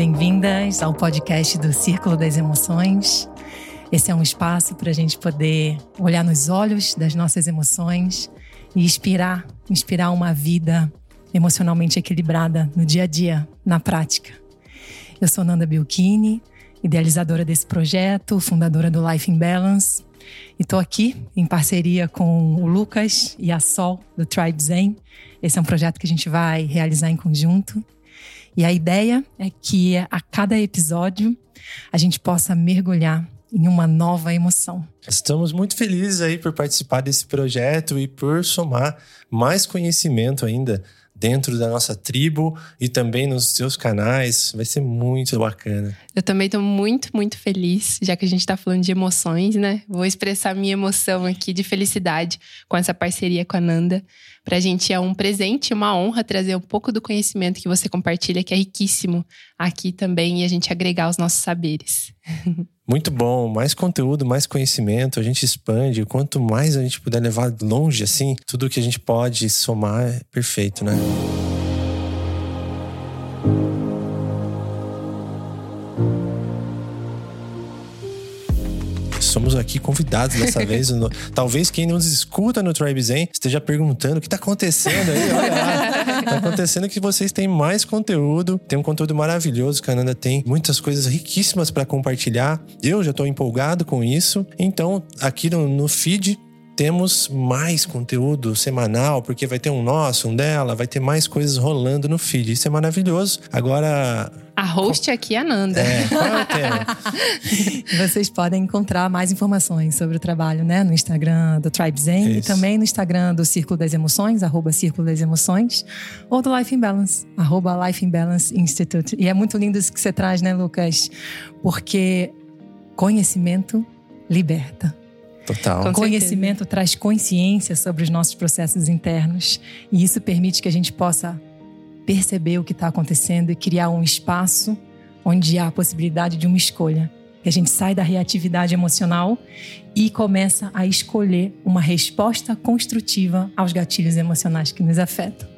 bem-vindas ao podcast do Círculo das Emoções. Esse é um espaço para a gente poder olhar nos olhos das nossas emoções e inspirar, inspirar uma vida emocionalmente equilibrada no dia a dia, na prática. Eu sou Nanda Bilkini, idealizadora desse projeto, fundadora do Life in Balance, e estou aqui em parceria com o Lucas e a Sol do Tribe Zen. Esse é um projeto que a gente vai realizar em conjunto. E a ideia é que a cada episódio a gente possa mergulhar em uma nova emoção. Estamos muito felizes aí por participar desse projeto e por somar mais conhecimento ainda dentro da nossa tribo e também nos seus canais. Vai ser muito bacana. Eu também estou muito, muito feliz, já que a gente está falando de emoções, né? Vou expressar minha emoção aqui de felicidade com essa parceria com a Nanda. Para a gente é um presente, uma honra trazer um pouco do conhecimento que você compartilha, que é riquíssimo aqui também, e a gente agregar os nossos saberes. Muito bom, mais conteúdo, mais conhecimento, a gente expande. Quanto mais a gente puder levar longe, assim, tudo que a gente pode somar é perfeito, né? Aqui convidados dessa vez. Talvez quem nos escuta no Tribe Zen esteja perguntando o que está acontecendo aí. Olha lá. Tá acontecendo que vocês têm mais conteúdo, tem um conteúdo maravilhoso. Cananda tem muitas coisas riquíssimas para compartilhar. Eu já estou empolgado com isso. Então, aqui no, no feed temos mais conteúdo semanal, porque vai ter um nosso, um dela, vai ter mais coisas rolando no feed. Isso é maravilhoso. Agora. A host qual... aqui é a Nanda. É, qual é o tema? Vocês podem encontrar mais informações sobre o trabalho, né? No Instagram do Tribe Zen e também no Instagram do Círculo das Emoções, arroba Círculo das Emoções, ou do Life in Balance, arroba Life in Balance Institute. E é muito lindo isso que você traz, né, Lucas? Porque conhecimento liberta. Total. Com Conhecimento certeza. traz consciência sobre os nossos processos internos e isso permite que a gente possa perceber o que está acontecendo e criar um espaço onde há a possibilidade de uma escolha. Que a gente sai da reatividade emocional e começa a escolher uma resposta construtiva aos gatilhos emocionais que nos afetam.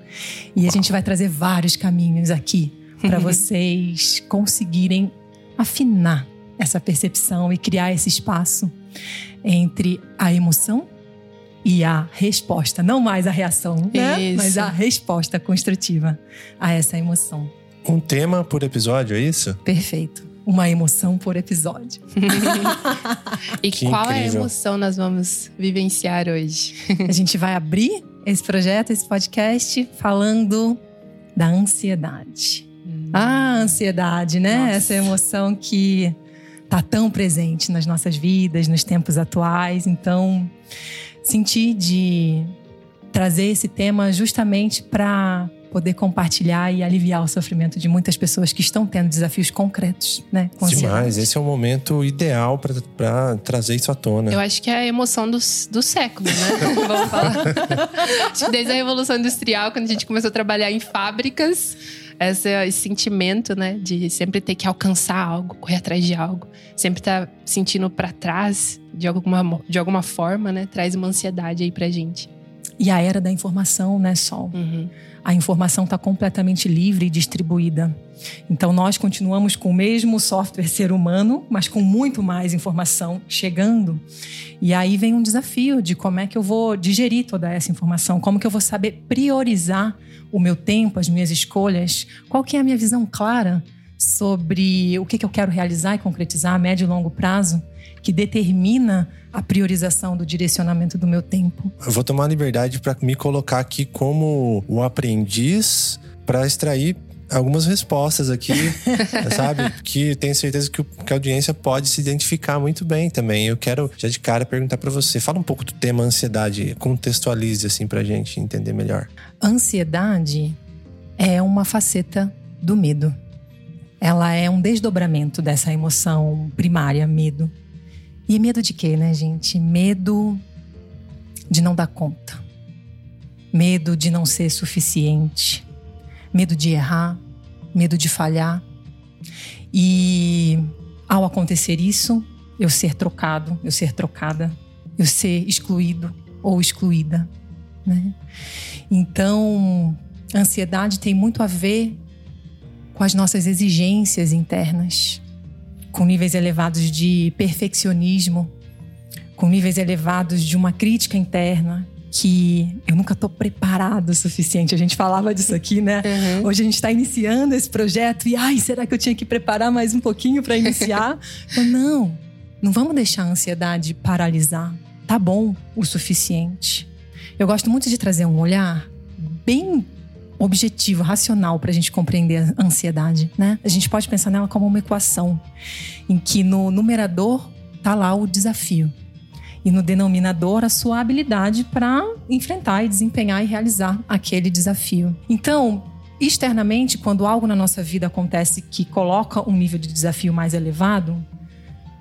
E a gente vai trazer vários caminhos aqui para vocês conseguirem afinar essa percepção e criar esse espaço entre a emoção e a resposta, não mais a reação, né? mas a resposta construtiva a essa emoção. Um tema por episódio, é isso? Perfeito. Uma emoção por episódio. e que qual incrível. é a emoção nós vamos vivenciar hoje? a gente vai abrir esse projeto, esse podcast, falando da ansiedade. Hum. A ansiedade, né? Nossa. Essa emoção que está tão presente nas nossas vidas, nos tempos atuais. Então, senti de trazer esse tema justamente para poder compartilhar e aliviar o sofrimento de muitas pessoas que estão tendo desafios concretos, né? Demais, esse é o momento ideal para trazer isso à tona. Eu acho que é a emoção do, do século, né? Vamos falar. acho que desde a Revolução Industrial, quando a gente começou a trabalhar em fábricas, esse, esse sentimento, né, de sempre ter que alcançar algo, correr atrás de algo, sempre estar tá sentindo para trás de alguma, de alguma forma, né, traz uma ansiedade aí pra gente. E a era da informação, né, Sol? Uhum. A informação está completamente livre e distribuída. Então, nós continuamos com o mesmo software ser humano, mas com muito mais informação chegando. E aí vem um desafio de como é que eu vou digerir toda essa informação, como que eu vou saber priorizar o meu tempo, as minhas escolhas, qual que é a minha visão clara sobre o que, que eu quero realizar e concretizar a médio e longo prazo, que determina a priorização do direcionamento do meu tempo. Eu vou tomar liberdade para me colocar aqui como o aprendiz para extrair algumas respostas aqui, sabe? Que tenho certeza que, que, a audiência pode se identificar muito bem também. Eu quero já de cara perguntar para você, fala um pouco do tema ansiedade, contextualize assim pra gente entender melhor. Ansiedade é uma faceta do medo. Ela é um desdobramento dessa emoção primária, medo. E medo de quê, né, gente? Medo de não dar conta. Medo de não ser suficiente medo de errar, medo de falhar. E ao acontecer isso, eu ser trocado, eu ser trocada, eu ser excluído ou excluída. Né? Então, ansiedade tem muito a ver com as nossas exigências internas, com níveis elevados de perfeccionismo, com níveis elevados de uma crítica interna, que eu nunca estou preparado o suficiente. A gente falava disso aqui, né? Uhum. Hoje a gente está iniciando esse projeto e, ai, será que eu tinha que preparar mais um pouquinho para iniciar? então, não, não vamos deixar a ansiedade paralisar. Tá bom o suficiente. Eu gosto muito de trazer um olhar bem objetivo, racional para a gente compreender a ansiedade, né? A gente pode pensar nela como uma equação em que no numerador tá lá o desafio e no denominador a sua habilidade para enfrentar e desempenhar e realizar aquele desafio. Então, externamente, quando algo na nossa vida acontece que coloca um nível de desafio mais elevado,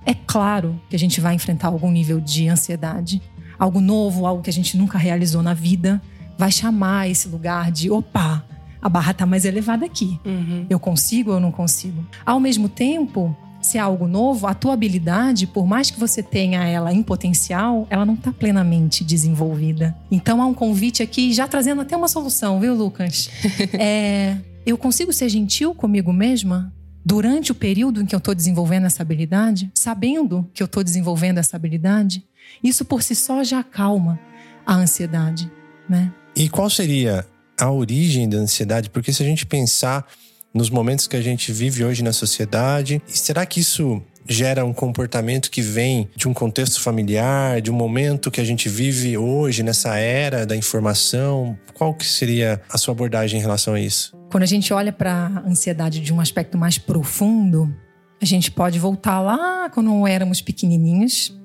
é claro que a gente vai enfrentar algum nível de ansiedade, algo novo, algo que a gente nunca realizou na vida, vai chamar esse lugar de opa, a barra está mais elevada aqui. Uhum. Eu consigo ou não consigo? Ao mesmo tempo, se é algo novo, a tua habilidade, por mais que você tenha ela em potencial, ela não está plenamente desenvolvida. Então há um convite aqui, já trazendo até uma solução, viu, Lucas? é, eu consigo ser gentil comigo mesma? Durante o período em que eu estou desenvolvendo essa habilidade, sabendo que eu estou desenvolvendo essa habilidade, isso por si só já acalma a ansiedade, né? E qual seria a origem da ansiedade? Porque se a gente pensar nos momentos que a gente vive hoje na sociedade. E será que isso gera um comportamento que vem de um contexto familiar, de um momento que a gente vive hoje nessa era da informação? Qual que seria a sua abordagem em relação a isso? Quando a gente olha para a ansiedade de um aspecto mais profundo, a gente pode voltar lá quando éramos pequenininhos.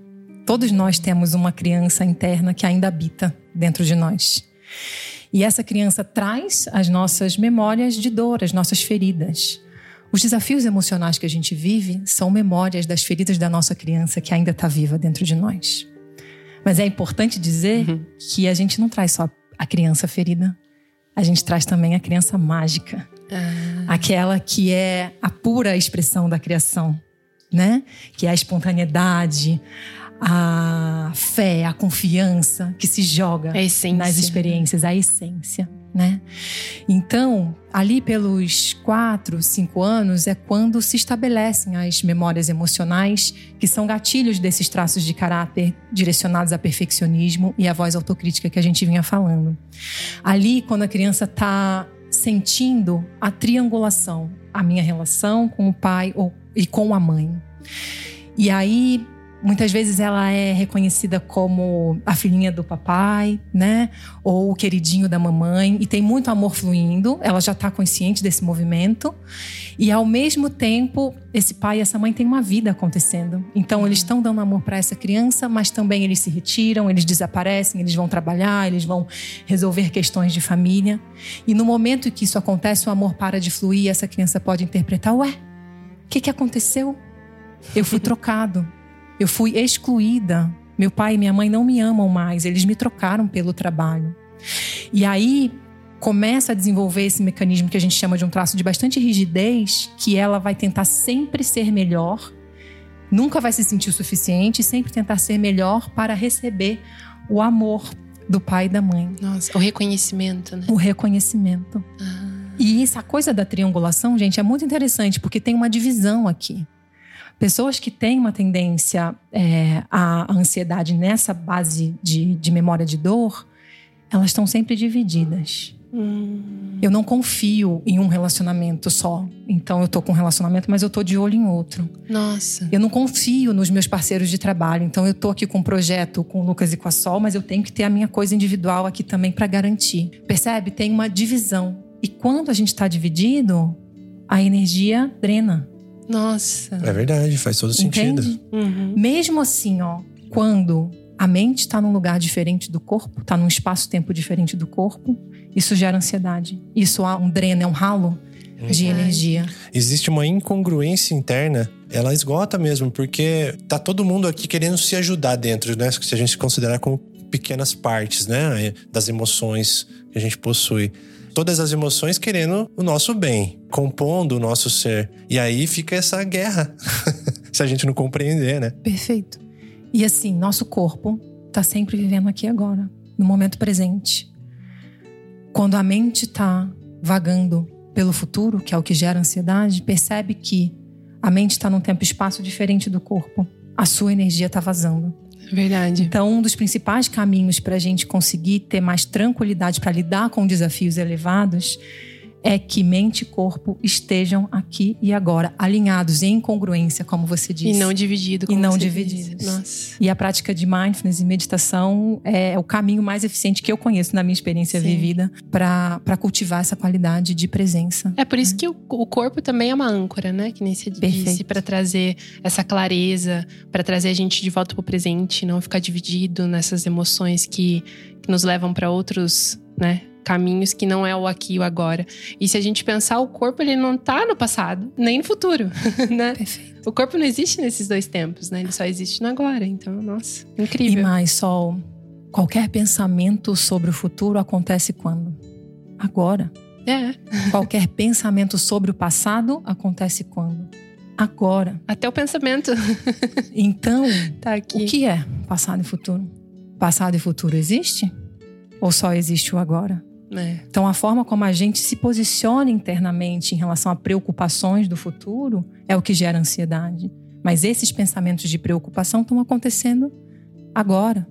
Todos nós temos uma criança interna que ainda habita dentro de nós. E essa criança traz as nossas memórias de dor, as nossas feridas. Os desafios emocionais que a gente vive são memórias das feridas da nossa criança que ainda está viva dentro de nós. Mas é importante dizer uhum. que a gente não traz só a criança ferida, a gente traz também a criança mágica. Ah. Aquela que é a pura expressão da criação, né? Que é a espontaneidade, a fé, a confiança que se joga nas experiências, a essência, né? Então, ali pelos quatro, cinco anos é quando se estabelecem as memórias emocionais, que são gatilhos desses traços de caráter direcionados a perfeccionismo e a voz autocrítica que a gente vinha falando. Ali, quando a criança está sentindo a triangulação, a minha relação com o pai ou, e com a mãe. E aí Muitas vezes ela é reconhecida como a filhinha do papai, né? Ou o queridinho da mamãe. E tem muito amor fluindo. Ela já está consciente desse movimento. E ao mesmo tempo, esse pai e essa mãe têm uma vida acontecendo. Então eles estão dando amor para essa criança, mas também eles se retiram, eles desaparecem, eles vão trabalhar, eles vão resolver questões de família. E no momento que isso acontece, o amor para de fluir e essa criança pode interpretar: ué, o que, que aconteceu? Eu fui trocado. Eu fui excluída. Meu pai e minha mãe não me amam mais, eles me trocaram pelo trabalho. E aí começa a desenvolver esse mecanismo que a gente chama de um traço de bastante rigidez, que ela vai tentar sempre ser melhor, nunca vai se sentir o suficiente, sempre tentar ser melhor para receber o amor do pai e da mãe. Nossa, o reconhecimento, né? O reconhecimento. Ah. E essa coisa da triangulação, gente, é muito interessante, porque tem uma divisão aqui. Pessoas que têm uma tendência é, à ansiedade nessa base de, de memória de dor, elas estão sempre divididas. Hum. Eu não confio em um relacionamento só. Então eu tô com um relacionamento, mas eu tô de olho em outro. Nossa. Eu não confio nos meus parceiros de trabalho. Então eu tô aqui com um projeto com o Lucas e com a Sol, mas eu tenho que ter a minha coisa individual aqui também para garantir. Percebe? Tem uma divisão. E quando a gente está dividido, a energia drena. Nossa. É verdade, faz todo sentido. Uhum. Mesmo assim, ó, quando a mente está num lugar diferente do corpo, está num espaço-tempo diferente do corpo, isso gera ansiedade. Isso há um dreno, é um ralo de energia. Existe uma incongruência interna. Ela esgota mesmo, porque tá todo mundo aqui querendo se ajudar dentro, né? Se a gente considerar como pequenas partes, né? Das emoções que a gente possui todas as emoções querendo o nosso bem, compondo o nosso ser. E aí fica essa guerra, se a gente não compreender, né? Perfeito. E assim, nosso corpo está sempre vivendo aqui agora, no momento presente. Quando a mente está vagando pelo futuro, que é o que gera ansiedade, percebe que a mente está num tempo e espaço diferente do corpo. A sua energia está vazando. Verdade. Então, um dos principais caminhos para a gente conseguir ter mais tranquilidade para lidar com desafios elevados é que mente e corpo estejam aqui e agora, alinhados em congruência, como você disse. E não dividido. E não divididos. disse. Nossa. E a prática de mindfulness e meditação é o caminho mais eficiente que eu conheço na minha experiência Sim. vivida para cultivar essa qualidade de presença. É por isso que o, o corpo também é uma âncora, né? Que nem você disse, Perfeito. para trazer essa clareza, para trazer a gente de volta pro presente, não ficar dividido nessas emoções que, que nos levam para outros, né? Caminhos que não é o aqui e o agora. E se a gente pensar, o corpo ele não tá no passado, nem no futuro, né? Perfeito. O corpo não existe nesses dois tempos, né? Ele só existe no agora. Então, nossa, E incrível. mais, Sol, qualquer pensamento sobre o futuro acontece quando? Agora. É, Qualquer pensamento sobre o passado acontece quando? Agora. até o pensamento Então, tá aqui. o que é passado e futuro? Passado e futuro existe? Ou só existe o agora? É. Então, a forma como a gente se posiciona internamente em relação a preocupações do futuro é o que gera ansiedade. Mas esses pensamentos de preocupação estão acontecendo agora.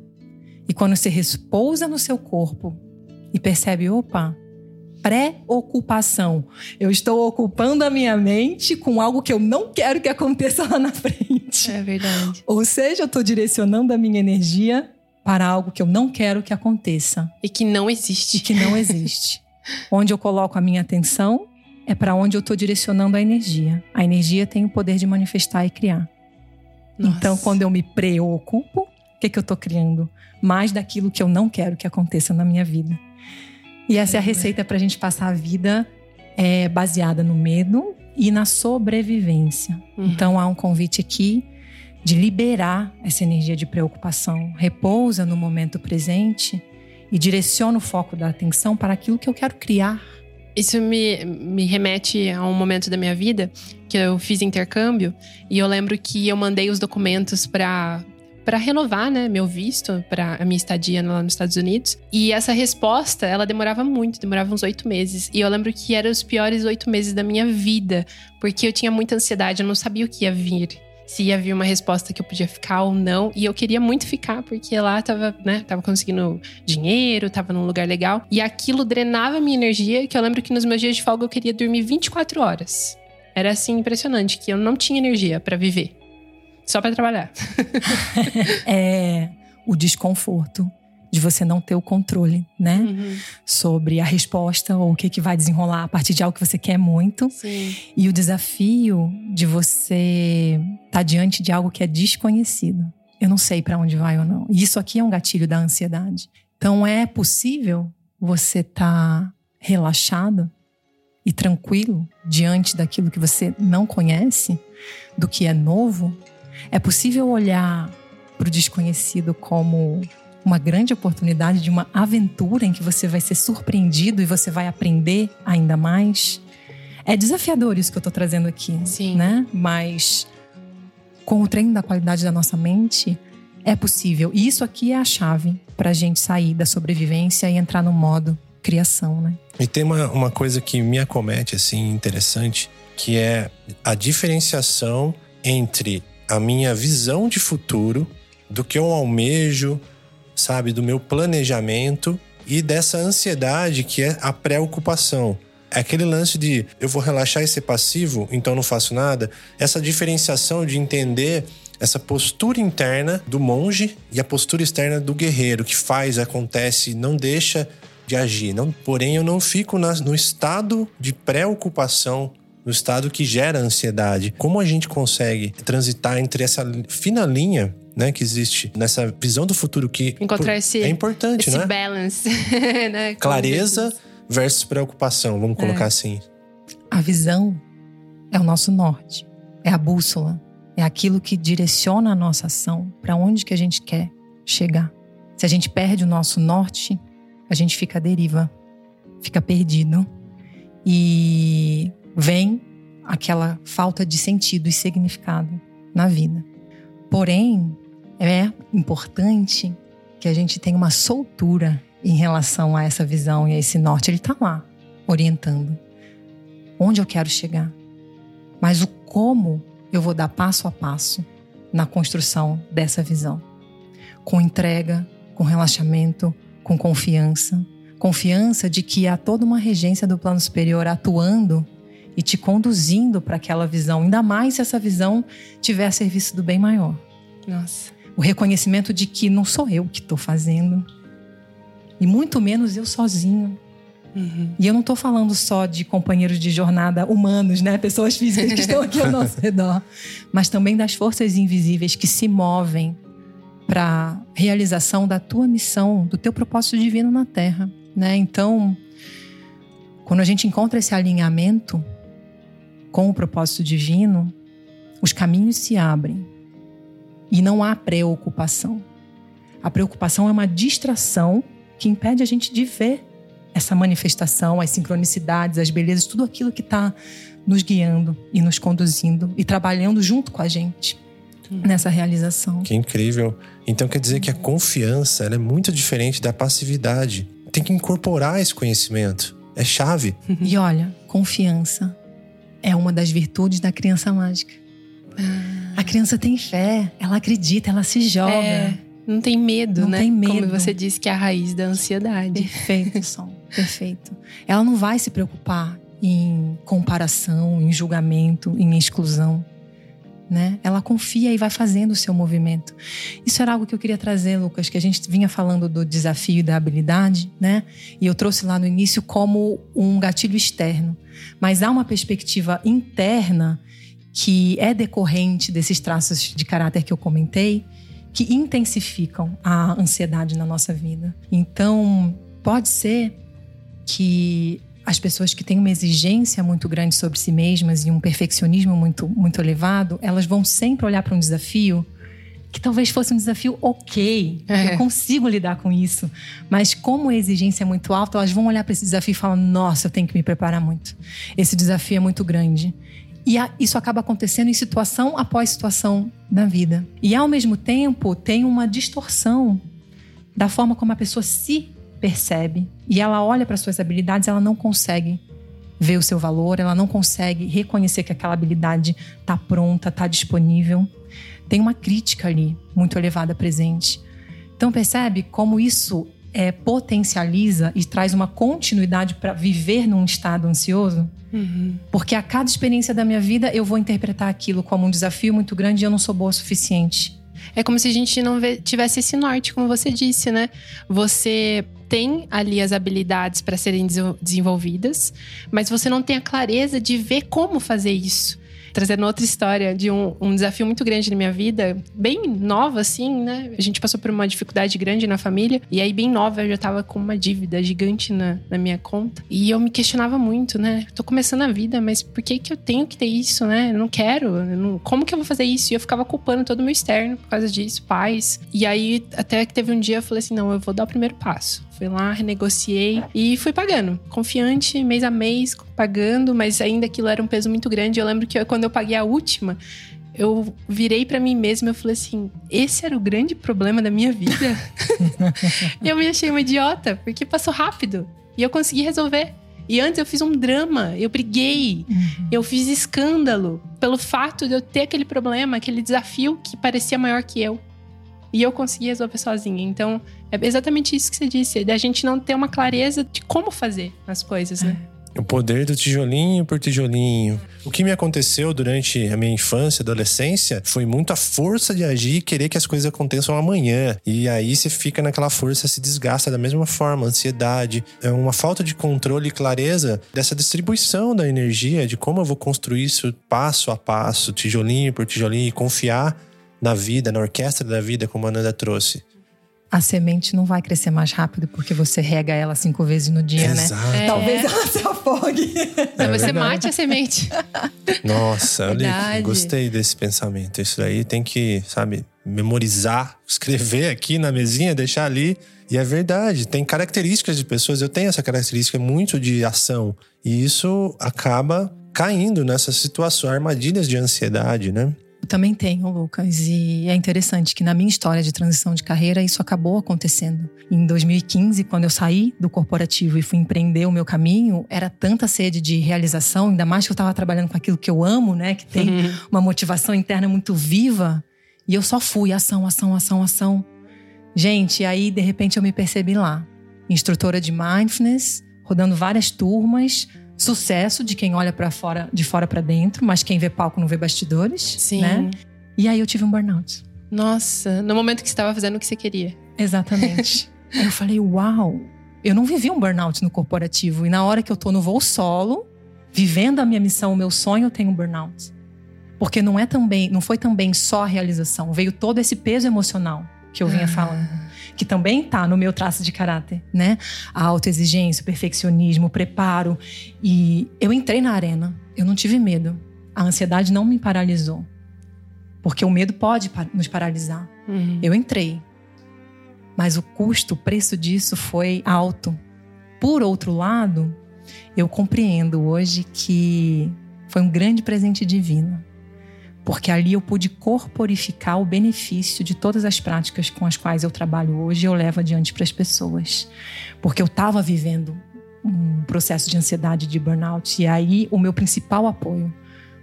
E quando você repousa no seu corpo e percebe, opa, preocupação. Eu estou ocupando a minha mente com algo que eu não quero que aconteça lá na frente. É verdade. Ou seja, eu estou direcionando a minha energia para algo que eu não quero que aconteça E que não e existe. que não existe. onde eu coloco a minha atenção é para onde eu estou direcionando a energia. A energia tem o poder de manifestar e criar. Então, Nossa. quando eu me preocupo, o que, que eu estou criando? Mais daquilo que eu não quero que aconteça na minha vida. E essa é a receita para a gente passar a vida é, baseada no medo e na sobrevivência. Uhum. Então, há um convite aqui de liberar essa energia de preocupação. Repousa no momento presente e direciona o foco da atenção para aquilo que eu quero criar. Isso me, me remete a um momento da minha vida que eu fiz intercâmbio e eu lembro que eu mandei os documentos para para renovar, né, meu visto para a minha estadia lá nos Estados Unidos. E essa resposta, ela demorava muito, demorava uns oito meses. E eu lembro que eram os piores oito meses da minha vida, porque eu tinha muita ansiedade, eu não sabia o que ia vir. Se ia vir uma resposta que eu podia ficar ou não. E eu queria muito ficar, porque lá tava, né, tava conseguindo dinheiro, tava num lugar legal. E aquilo drenava minha energia, que eu lembro que nos meus dias de folga eu queria dormir 24 horas. Era assim impressionante, que eu não tinha energia para viver. Só para trabalhar. É o desconforto de você não ter o controle, né? Uhum. Sobre a resposta ou o que, que vai desenrolar a partir de algo que você quer muito. Sim. E o desafio de você estar diante de algo que é desconhecido. Eu não sei para onde vai ou não. E isso aqui é um gatilho da ansiedade. Então é possível você estar relaxado e tranquilo diante daquilo que você não conhece, do que é novo. É possível olhar para o desconhecido como uma grande oportunidade de uma aventura em que você vai ser surpreendido e você vai aprender ainda mais. É desafiador isso que eu tô trazendo aqui, Sim. né? Mas com o treino da qualidade da nossa mente, é possível. E isso aqui é a chave pra gente sair da sobrevivência e entrar no modo criação, né? E tem uma, uma coisa que me acomete, assim, interessante, que é a diferenciação entre a minha visão de futuro, do que eu almejo, sabe, do meu planejamento e dessa ansiedade que é a preocupação. É aquele lance de eu vou relaxar e ser passivo, então não faço nada. Essa diferenciação de entender essa postura interna do monge e a postura externa do guerreiro, que faz, acontece, não deixa de agir. Não, porém, eu não fico no estado de preocupação, no estado que gera ansiedade. Como a gente consegue transitar entre essa fina linha né, que existe nessa visão do futuro que Encontrar por- esse- é importante, Esse né? balance, né? Clareza versus preocupação, vamos colocar assim. A visão é o nosso norte, é a bússola, é aquilo que direciona a nossa ação para onde que a gente quer chegar. Se a gente perde o nosso norte, a gente fica à deriva, fica perdido e vem aquela falta de sentido e significado na vida. Porém, é importante que a gente tenha uma soltura em relação a essa visão e a esse norte. Ele está lá, orientando. onde eu quero chegar, mas o como eu vou dar passo a passo na construção dessa visão. Com entrega, com relaxamento, com confiança. Confiança de que há toda uma regência do plano superior atuando e te conduzindo para aquela visão, ainda mais se essa visão tiver a serviço do bem maior. Nossa. O reconhecimento de que não sou eu que estou fazendo, e muito menos eu sozinho. Uhum. E eu não estou falando só de companheiros de jornada humanos, né? Pessoas físicas que estão aqui ao nosso redor, mas também das forças invisíveis que se movem para realização da tua missão, do teu propósito divino na Terra, né? Então, quando a gente encontra esse alinhamento com o propósito divino, os caminhos se abrem e não há preocupação. A preocupação é uma distração que impede a gente de ver essa manifestação, as sincronicidades, as belezas, tudo aquilo que está nos guiando e nos conduzindo e trabalhando junto com a gente nessa realização. Que incrível. Então quer dizer que a confiança é muito diferente da passividade. Tem que incorporar esse conhecimento. É chave. E olha, confiança é uma das virtudes da criança mágica. A criança tem fé, ela acredita, ela se joga. É. Não tem medo, não né? Tem medo. Como você disse que é a raiz da ansiedade. Perfeito, Som. Perfeito. Ela não vai se preocupar em comparação, em julgamento, em exclusão. Né? Ela confia e vai fazendo o seu movimento. Isso era algo que eu queria trazer, Lucas, que a gente vinha falando do desafio e da habilidade, né? E eu trouxe lá no início como um gatilho externo. Mas há uma perspectiva interna que é decorrente desses traços de caráter que eu comentei, que intensificam a ansiedade na nossa vida. Então, pode ser que as pessoas que têm uma exigência muito grande sobre si mesmas e um perfeccionismo muito, muito elevado, elas vão sempre olhar para um desafio que talvez fosse um desafio ok, é. eu consigo lidar com isso. Mas como a exigência é muito alta, elas vão olhar para esse desafio e falar: nossa, eu tenho que me preparar muito. Esse desafio é muito grande. E isso acaba acontecendo em situação após situação na vida. E ao mesmo tempo, tem uma distorção da forma como a pessoa se percebe. E ela olha para suas habilidades, ela não consegue ver o seu valor, ela não consegue reconhecer que aquela habilidade está pronta, está disponível. Tem uma crítica ali muito elevada presente. Então percebe como isso é, potencializa e traz uma continuidade para viver num estado ansioso? Uhum. Porque a cada experiência da minha vida eu vou interpretar aquilo como um desafio muito grande e eu não sou boa o suficiente. É como se a gente não tivesse esse norte, como você disse, né? Você tem ali as habilidades para serem desenvolvidas, mas você não tem a clareza de ver como fazer isso trazendo outra história de um, um, desafio muito grande na minha vida, bem nova, assim, né? A gente passou por uma dificuldade grande na família, e aí, bem nova, eu já tava com uma dívida gigante na, na minha conta. E eu me questionava muito, né? Tô começando a vida, mas por que que eu tenho que ter isso, né? Eu não quero. Eu não, como que eu vou fazer isso? E eu ficava culpando todo o meu externo por causa disso, pais. E aí, até que teve um dia, eu falei assim: não, eu vou dar o primeiro passo. Fui lá, renegociei e fui pagando. Confiante, mês a mês, pagando, mas ainda aquilo era um peso muito grande. Eu lembro que quando eu paguei a última, eu virei para mim mesma e falei assim: esse era o grande problema da minha vida. eu me achei uma idiota, porque passou rápido e eu consegui resolver. E antes eu fiz um drama, eu briguei, uhum. eu fiz escândalo pelo fato de eu ter aquele problema, aquele desafio que parecia maior que eu. E eu consegui resolver sozinha. Então, é exatamente isso que você disse, da gente não ter uma clareza de como fazer as coisas, né? O poder do tijolinho por tijolinho. O que me aconteceu durante a minha infância, adolescência, foi muito a força de agir e querer que as coisas aconteçam amanhã. E aí você fica naquela força, se desgasta da mesma forma, ansiedade, é uma falta de controle e clareza dessa distribuição da energia, de como eu vou construir isso passo a passo, tijolinho por tijolinho, e confiar na vida, na orquestra da vida, como a Nanda trouxe. A semente não vai crescer mais rápido porque você rega ela cinco vezes no dia, né? Exato. né? É. Talvez ela se afogue. É você mate a semente. Nossa, olha, gostei desse pensamento. Isso aí tem que, sabe, memorizar, escrever aqui na mesinha, deixar ali. E é verdade, tem características de pessoas. Eu tenho essa característica muito de ação. E isso acaba caindo nessas situações, armadilhas de ansiedade, né? Também tenho, Lucas. E é interessante que na minha história de transição de carreira, isso acabou acontecendo. Em 2015, quando eu saí do corporativo e fui empreender o meu caminho, era tanta sede de realização, ainda mais que eu estava trabalhando com aquilo que eu amo, né? Que tem uhum. uma motivação interna muito viva. E eu só fui ação, ação, ação, ação. Gente, aí de repente eu me percebi lá, instrutora de mindfulness, rodando várias turmas, sucesso de quem olha para fora, de fora para dentro, mas quem vê palco não vê bastidores, Sim. né? E aí eu tive um burnout. Nossa, no momento que você estava fazendo o que você queria. Exatamente. aí eu falei, uau, eu não vivi um burnout no corporativo e na hora que eu tô no voo solo, vivendo a minha missão, o meu sonho, eu tenho um burnout. Porque não é também, não foi também só a realização, veio todo esse peso emocional que eu vinha ah. falando que também está no meu traço de caráter, né? A autoexigência, o perfeccionismo, o preparo. E eu entrei na arena, eu não tive medo. A ansiedade não me paralisou. Porque o medo pode nos paralisar. Uhum. Eu entrei. Mas o custo, o preço disso foi alto. Por outro lado, eu compreendo hoje que foi um grande presente divino porque ali eu pude corporificar o benefício de todas as práticas com as quais eu trabalho hoje e eu levo adiante para as pessoas. Porque eu estava vivendo um processo de ansiedade, de burnout, e aí o meu principal apoio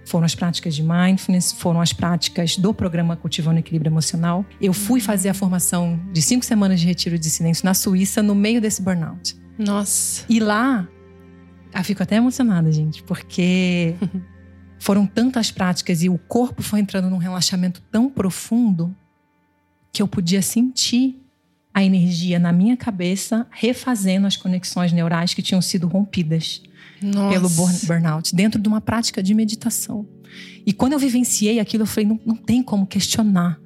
foram as práticas de mindfulness, foram as práticas do programa Cultivando Equilíbrio Emocional. Eu fui fazer a formação de cinco semanas de retiro de silêncio na Suíça no meio desse burnout. Nossa. E lá, eu fico até emocionada, gente, porque Foram tantas práticas e o corpo foi entrando num relaxamento tão profundo que eu podia sentir a energia na minha cabeça refazendo as conexões neurais que tinham sido rompidas Nossa. pelo burnout, dentro de uma prática de meditação. E quando eu vivenciei aquilo, eu falei: não, não tem como questionar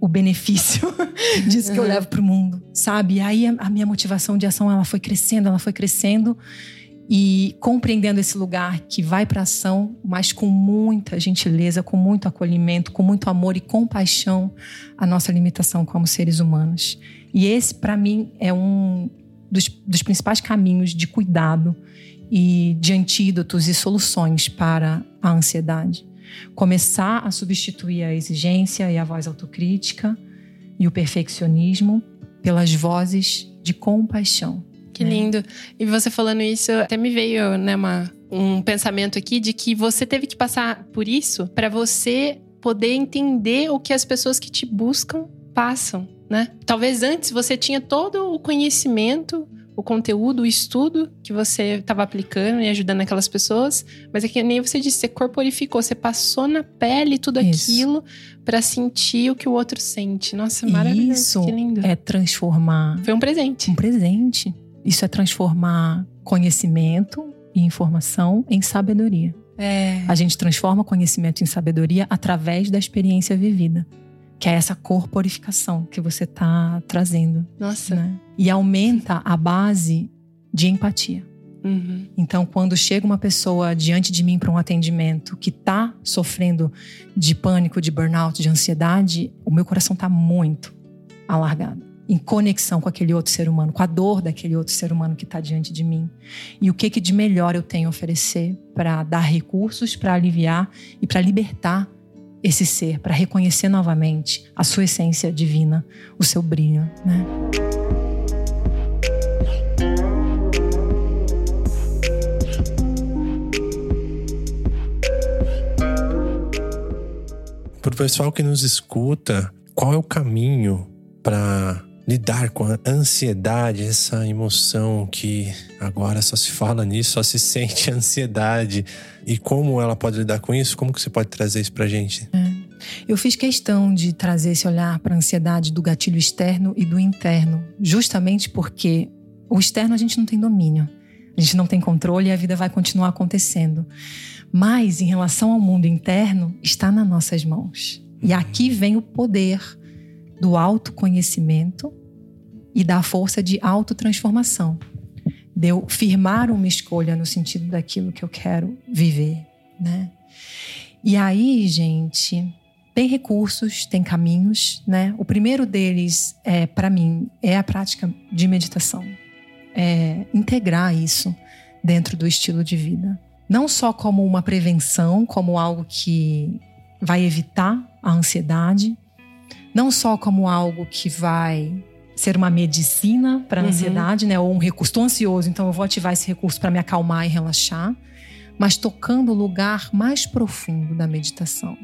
o benefício disso que eu levo para o mundo, sabe? E aí a minha motivação de ação ela foi crescendo, ela foi crescendo e compreendendo esse lugar que vai para ação, mas com muita gentileza, com muito acolhimento, com muito amor e compaixão a nossa limitação como seres humanos. E esse, para mim, é um dos, dos principais caminhos de cuidado e de antídotos e soluções para a ansiedade. Começar a substituir a exigência e a voz autocrítica e o perfeccionismo pelas vozes de compaixão que né? lindo. E você falando isso, até me veio, né, uma, um pensamento aqui de que você teve que passar por isso para você poder entender o que as pessoas que te buscam passam, né? Talvez antes você tinha todo o conhecimento, o conteúdo, o estudo que você estava aplicando e ajudando aquelas pessoas, mas é que nem você disse, você corporificou, você passou na pele tudo Isso. aquilo para sentir o que o outro sente. Nossa, maravilhoso, Isso que lindo. é transformar. Foi um presente. Um presente. Isso é transformar conhecimento e informação em sabedoria. É. A gente transforma conhecimento em sabedoria através da experiência vivida, que é essa corporificação que você está trazendo. Nossa. Né? E aumenta a base de empatia. Uhum. Então, quando chega uma pessoa diante de mim para um atendimento que está sofrendo de pânico, de burnout, de ansiedade, o meu coração está muito alargado em conexão com aquele outro ser humano, com a dor daquele outro ser humano que está diante de mim. E o que, que de melhor eu tenho a oferecer para dar recursos, para aliviar e para libertar esse ser, para reconhecer novamente a sua essência divina, o seu brilho, né? Para o pessoal que nos escuta, qual é o caminho para lidar com a ansiedade, essa emoção que agora só se fala nisso, só se sente ansiedade. E como ela pode lidar com isso? Como que você pode trazer isso pra gente? É. Eu fiz questão de trazer esse olhar para a ansiedade do gatilho externo e do interno, justamente porque o externo a gente não tem domínio. A gente não tem controle e a vida vai continuar acontecendo. Mas em relação ao mundo interno, está nas nossas mãos. E aqui vem o poder do autoconhecimento e da força de autotransformação. De eu firmar uma escolha no sentido daquilo que eu quero viver, né? E aí, gente, tem recursos, tem caminhos, né? O primeiro deles, é, para mim, é a prática de meditação. É integrar isso dentro do estilo de vida. Não só como uma prevenção, como algo que vai evitar a ansiedade, não só como algo que vai ser uma medicina para a Uhum. ansiedade, né, ou um recurso. Estou ansioso, então eu vou ativar esse recurso para me acalmar e relaxar, mas tocando o lugar mais profundo da meditação,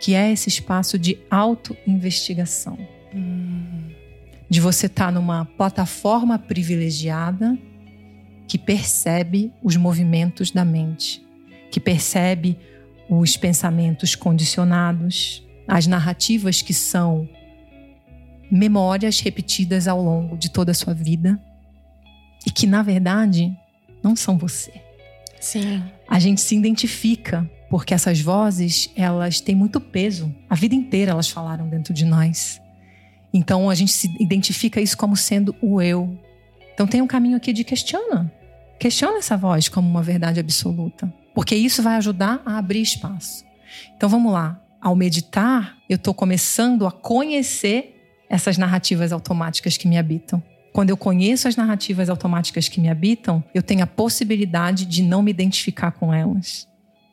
que é esse espaço de auto-investigação de você estar numa plataforma privilegiada que percebe os movimentos da mente, que percebe os pensamentos condicionados, as narrativas que são memórias repetidas ao longo de toda a sua vida e que, na verdade, não são você. Sim. a gente se identifica porque essas vozes elas têm muito peso. A vida inteira elas falaram dentro de nós. Então a gente se identifica isso como sendo o eu. Então tem um caminho aqui de questiona. Questiona essa voz como uma verdade absoluta porque isso vai ajudar a abrir espaço. Então vamos lá. Ao meditar eu estou começando a conhecer essas narrativas automáticas que me habitam quando eu conheço as narrativas automáticas que me habitam, eu tenho a possibilidade de não me identificar com elas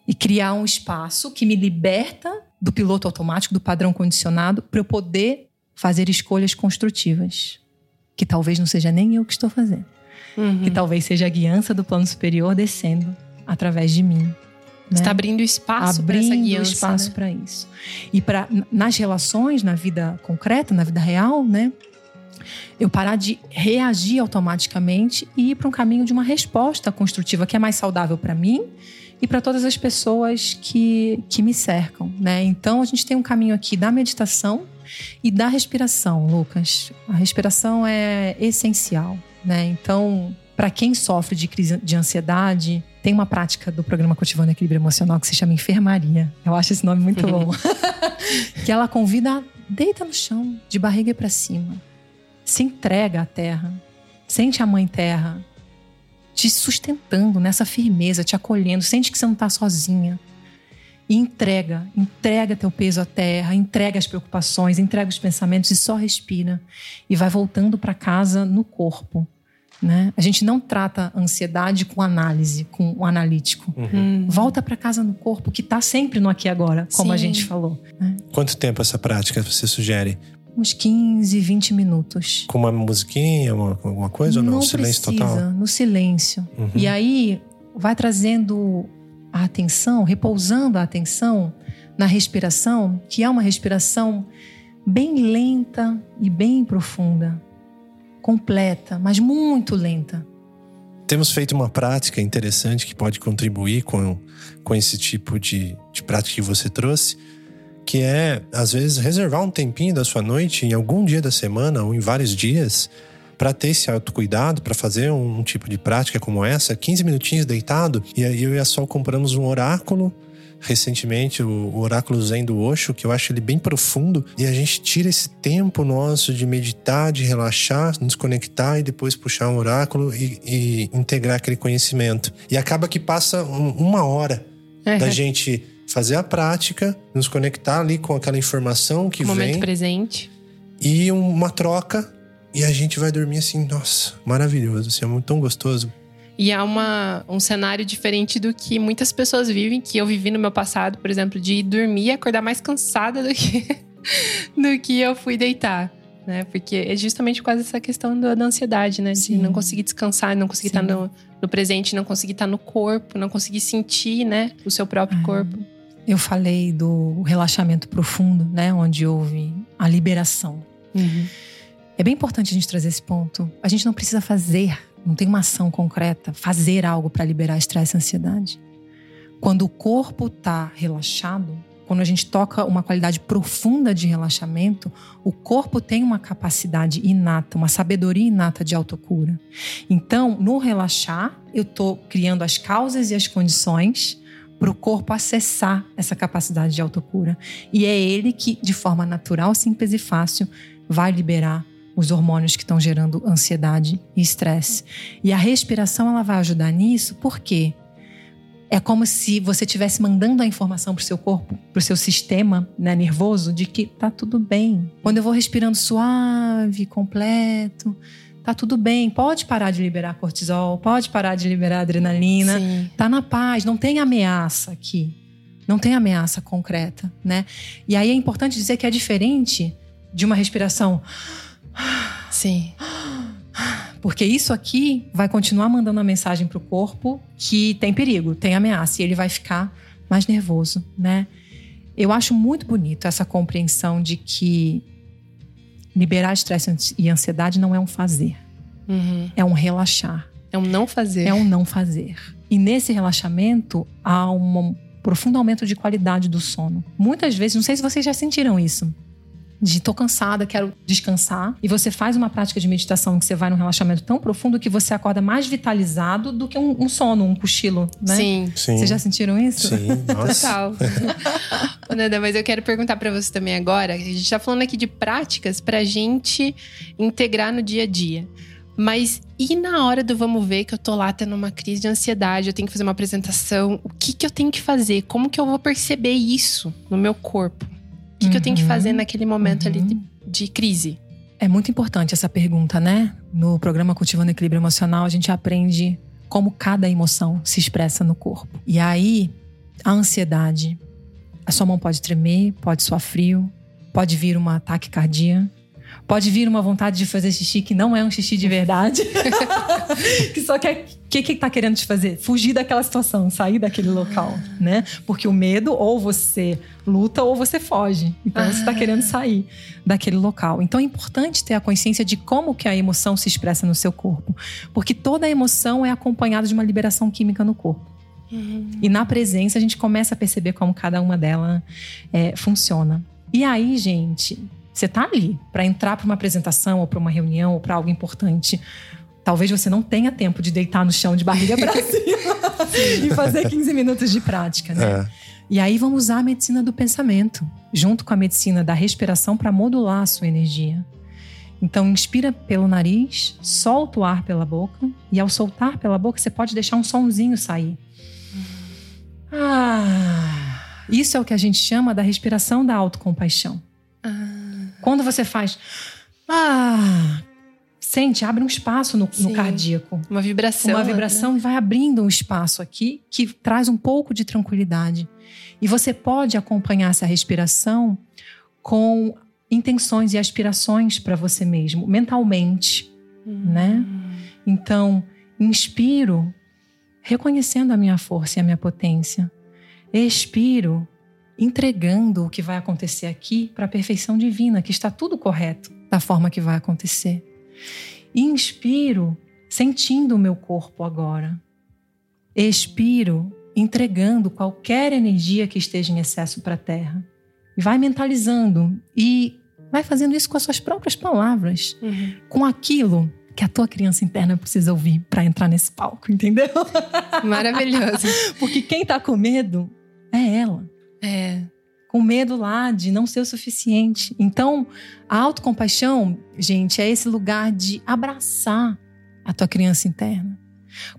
e criar um espaço que me liberta do piloto automático, do padrão condicionado, para eu poder fazer escolhas construtivas. Que talvez não seja nem eu que estou fazendo, Uhum. que talvez seja a guiança do plano superior descendo através de mim. Né? Está abrindo espaço para essa abrindo guiança. espaço né? para isso. E para nas relações, na vida concreta, na vida real, né? Eu parar de reagir automaticamente e ir para um caminho de uma resposta construtiva que é mais saudável para mim e para todas as pessoas que, que me cercam, né? Então a gente tem um caminho aqui da meditação e da respiração, Lucas. A respiração é essencial, né? Então, para quem sofre de crise de ansiedade, tem uma prática do programa Cultivando Equilíbrio Emocional que se chama enfermaria. Eu acho esse nome muito bom. que ela convida a deita no chão, de barriga para cima. Se entrega à terra. Sente a mãe terra te sustentando nessa firmeza, te acolhendo, sente que você não está sozinha. E entrega, entrega teu peso à terra, entrega as preocupações, entrega os pensamentos e só respira. E vai voltando para casa no corpo. Né? A gente não trata a ansiedade com análise, com o analítico. Hum. Volta para casa no corpo, que está sempre no aqui e agora, como a Sim. gente falou. né? Quanto tempo essa prática você sugere? Uns 15, 20 minutos. Com uma musiquinha, uma, alguma coisa ou não? Silêncio precisa, total? no silêncio. Uhum. E aí vai trazendo a atenção, repousando a atenção na respiração, que é uma respiração bem lenta e bem profunda, completa, mas muito lenta. Temos feito uma prática interessante que pode contribuir com, com esse tipo de, de prática que você trouxe, que é, às vezes, reservar um tempinho da sua noite em algum dia da semana ou em vários dias para ter esse autocuidado, para fazer um, um tipo de prática como essa, 15 minutinhos deitado. E aí eu e a Sol compramos um oráculo recentemente, o, oráculo Zen do Osho, que eu acho ele bem profundo, e a gente tira esse tempo nosso de meditar, de relaxar, nos conectar e depois puxar um oráculo e, e integrar aquele conhecimento. E acaba que passa um- uma hora É. da gente fazer a prática, nos conectar ali com aquela informação que Momento vem presente. e uma troca e a gente vai dormir assim, nossa, maravilhoso, assim, é muito tão gostoso. E é uma, um cenário diferente do que muitas pessoas vivem, que eu vivi no meu passado, por exemplo, de dormir e acordar mais cansada do que, do que eu fui deitar. Né? Porque é justamente causa dessa questão da, da ansiedade, né? De Sim. não conseguir descansar, não conseguir Sim. estar no, no presente, não conseguir estar no corpo, não conseguir sentir, né? O seu próprio É. corpo. Eu falei do relaxamento profundo, né, onde houve a liberação. É bem importante a gente trazer esse ponto. A gente não precisa fazer, não tem uma ação concreta, fazer algo para liberar estresse e ansiedade. Quando o corpo está relaxado, quando a gente toca uma qualidade profunda de relaxamento, o corpo tem uma capacidade inata, uma sabedoria inata de autocura. Então, no relaxar, eu estou criando as causas e as condições para o corpo acessar essa capacidade de autocura. E é ele que, de forma natural, simples e fácil, vai liberar os hormônios que estão gerando ansiedade e estresse. E a respiração ela vai ajudar nisso, porque é como se você estivesse mandando a informação para o seu corpo, para o seu sistema né, nervoso, de que tá tudo bem. Quando eu vou respirando suave, completo, tá tudo bem. Pode parar de liberar cortisol, pode parar de liberar adrenalina. Sim. Tá na paz, não tem ameaça aqui. Não tem ameaça concreta, né? E aí é importante dizer que é diferente de uma respiração. Sim. Porque isso aqui vai continuar mandando a mensagem para o corpo que tem perigo, tem ameaça, e ele vai ficar mais nervoso, né? Eu acho muito bonito essa compreensão de que liberar estresse e ansiedade não é um fazer, Uhum. é um relaxar, É um não fazer. é um não fazer. E nesse relaxamento há um profundo aumento de qualidade do sono. Muitas vezes, não sei se vocês já sentiram isso. De tô cansada, quero descansar. E você faz uma prática de meditação que você vai num relaxamento tão profundo que você acorda mais vitalizado do que um, um sono, um cochilo, né? Sim. Sim. Vocês já sentiram isso? Sim, nossa. Total. Nanda, mas eu quero perguntar pra você também agora. A gente tá falando aqui de práticas pra gente integrar no dia a dia. Mas e na hora do vamos ver que eu tô lá tendo uma crise de ansiedade, eu tenho que fazer uma apresentação, o que que eu tenho que fazer? Como que eu vou perceber isso no meu corpo? O que, que eu tenho que Uhum. fazer naquele momento ali Uhum. de, de crise? É muito importante essa pergunta, né? No programa Cultivando Equilíbrio Emocional, a gente aprende como cada emoção se expressa no corpo. E aí, a ansiedade. A sua mão pode tremer, pode suar frio, pode vir uma ataque cardíaco, pode vir uma vontade de fazer xixi que não é um xixi de verdade. que só quer. O que, que tá querendo te fazer? Fugir daquela situação, sair daquele local, né? Porque o medo, ou você luta ou você foge. Então você tá querendo sair daquele local. Então é importante ter a consciência de como que a emoção se expressa no seu corpo. Porque toda emoção é acompanhada de uma liberação química no corpo. E na presença a gente começa a perceber como cada uma delas é, funciona. E aí, gente, você tá ali para entrar para uma apresentação ou para uma reunião ou para algo importante. Talvez você não tenha tempo de deitar no chão de barriga para cima e fazer 15 minutos de prática, né? É. E aí vamos usar a medicina do pensamento, junto com a medicina da respiração para modular a sua energia. Então, inspira pelo nariz, solta o ar pela boca, e ao soltar pela boca, você pode deixar um sonzinho sair. Ah, isso é o que a gente chama da respiração da autocompaixão. Quando você faz. Ah, sente, abre um espaço no, no cardíaco Uma vibração. uma né? vibração e vai abrindo um espaço aqui que traz um pouco de tranquilidade. E você pode acompanhar essa respiração com intenções e aspirações para você mesmo, mentalmente, né? Então, inspiro reconhecendo a minha força e a minha potência. Expiro entregando o que vai acontecer aqui para a perfeição divina, que está tudo correto da forma que vai acontecer. Inspiro sentindo o meu corpo agora. Expiro, entregando qualquer energia que esteja em excesso para a terra. E vai mentalizando e vai fazendo isso com as suas próprias palavras, Uhum. com aquilo que a tua criança interna precisa ouvir para entrar nesse palco, entendeu? Maravilhoso. Porque quem tá com medo é ela É. com medo lá de não ser o suficiente. Então, a autocompaixão, gente, é esse lugar de abraçar a tua criança interna.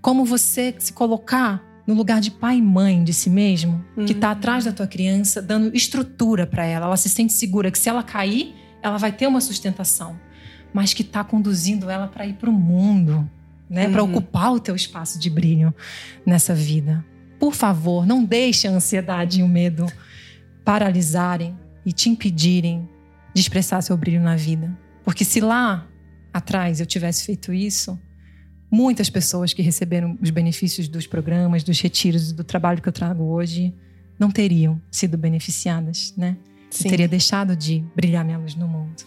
Como você se colocar no lugar de pai e mãe de si mesmo, que Uhum. tá atrás da tua criança, dando estrutura para ela. Ela se sente segura que se ela cair, ela vai ter uma sustentação, mas que tá conduzindo ela para ir para o mundo, né, para Uhum. ocupar o teu espaço de brilho nessa vida. Por favor, não deixe a ansiedade e o medo paralisarem e te impedirem de expressar seu brilho na vida. Porque se lá atrás eu tivesse feito isso, muitas pessoas que receberam os benefícios dos programas, dos retiros e do trabalho que eu trago hoje não teriam sido beneficiadas, né? Eu Sim. teria deixado de brilhar minha luz no mundo.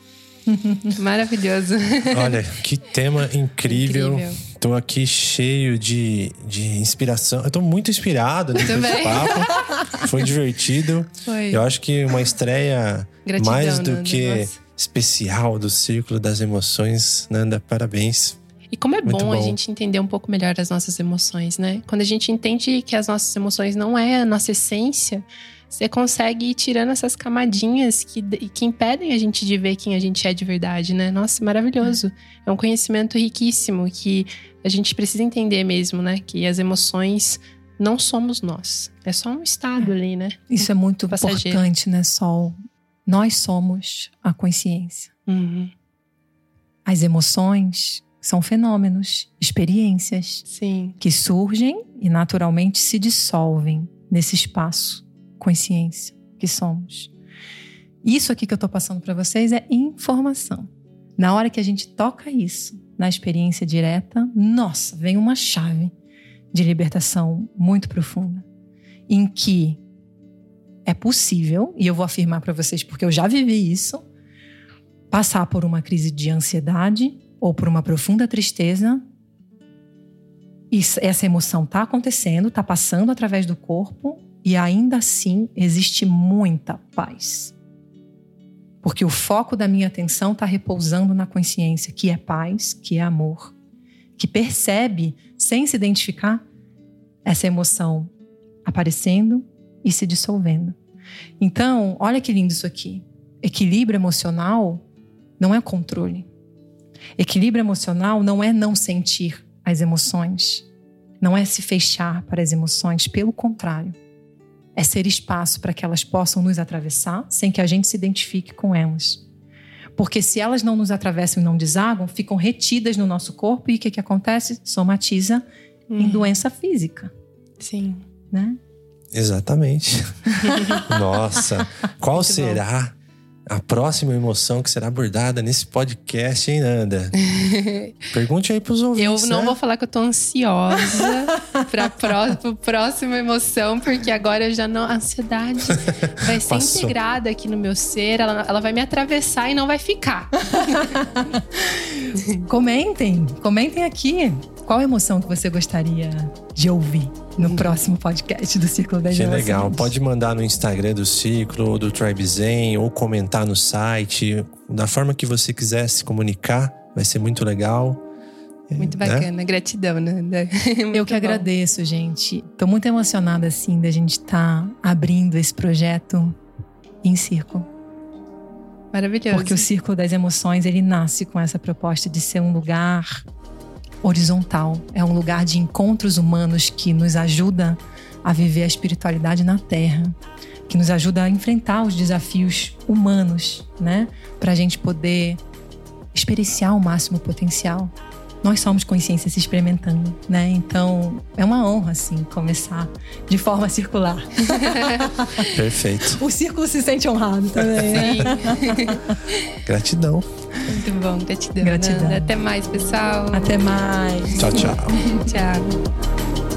Maravilhoso. Olha, que tema incrível. Incrível. Tô aqui cheio de, de inspiração. Eu tô muito inspirado nesse Também. papo. Foi divertido. Foi. Eu acho que uma estreia Gratidão, mais do Nanda. que Nossa. especial do Círculo das Emoções. Nanda, parabéns. E como é Muito bom, a bom. gente entender um pouco melhor as nossas emoções, né? Quando a gente entende que as nossas emoções não é a nossa essência, você consegue ir tirando essas camadinhas que, que impedem a gente de ver quem a gente é de verdade, né? Nossa, maravilhoso. É um conhecimento riquíssimo que a gente precisa entender mesmo, né? Que as emoções não somos nós. É só um estado ali, né? Isso é muito Passageiro. importante, né, Sol? Nós somos a consciência. Uhum. As emoções são fenômenos, experiências Sim. que surgem e naturalmente se dissolvem nesse espaço consciência que somos. Isso aqui que eu estou passando para vocês é informação. Na hora que a gente toca isso na experiência direta, nossa, vem uma chave de libertação muito profunda, em que é possível, e eu vou afirmar para vocês porque eu já vivi isso, passar por uma crise de ansiedade ou por uma profunda tristeza. E essa emoção está acontecendo, está passando através do corpo e ainda assim existe muita paz. Porque o foco da minha atenção está repousando na consciência, que é paz, que é amor, que percebe, sem se identificar, essa emoção aparecendo e se dissolvendo. Então, olha que lindo isso aqui. Equilíbrio emocional não é controle. Equilíbrio emocional não é não sentir as emoções, não é se fechar para as emoções, pelo contrário é ser espaço para que elas possam nos atravessar sem que a gente se identifique com elas. Porque se elas não nos atravessam e não desagam, ficam retidas no nosso corpo e o que, que acontece? Somatiza hum. em doença física. Sim. Né? Exatamente. Nossa, qual Muito será bom a próxima emoção que será abordada nesse podcast, hein, Nanda? Pergunte aí pros ouvintes. Eu não né? vou falar que eu tô ansiosa pra pró próxima emoção, porque agora eu já não. A ansiedade vai ser Passou. integrada aqui no meu ser, ela, ela vai me atravessar e não vai ficar. comentem, comentem aqui. Qual emoção que você gostaria de ouvir no próximo podcast do Círculo das Que Emoções? legal. Pode mandar no Instagram do Ciclo, ou do Tribe Zen, ou comentar no site. Da forma que você quiser se comunicar, vai ser muito legal. Muito né? bacana, né? gratidão, né? Eu que bom. agradeço, gente. Tô muito emocionada, assim, da gente estar tá abrindo esse projeto em círculo. Maravilhoso. Porque o Círculo das Emoções, ele nasce com essa proposta de ser um lugar horizontal. É um lugar de encontros humanos que nos ajuda a viver a espiritualidade na Terra, que nos ajuda a enfrentar os desafios humanos, né? Para a gente poder experienciar o máximo potencial. Nós somos consciência se experimentando, né? Então é uma honra, assim, começar de forma circular. Perfeito. o círculo se sente honrado também. Né? Sim. Gratidão. Muito bom, gratidão. Gratidão. Até mais, pessoal. Até mais. Tchau, tchau. tchau.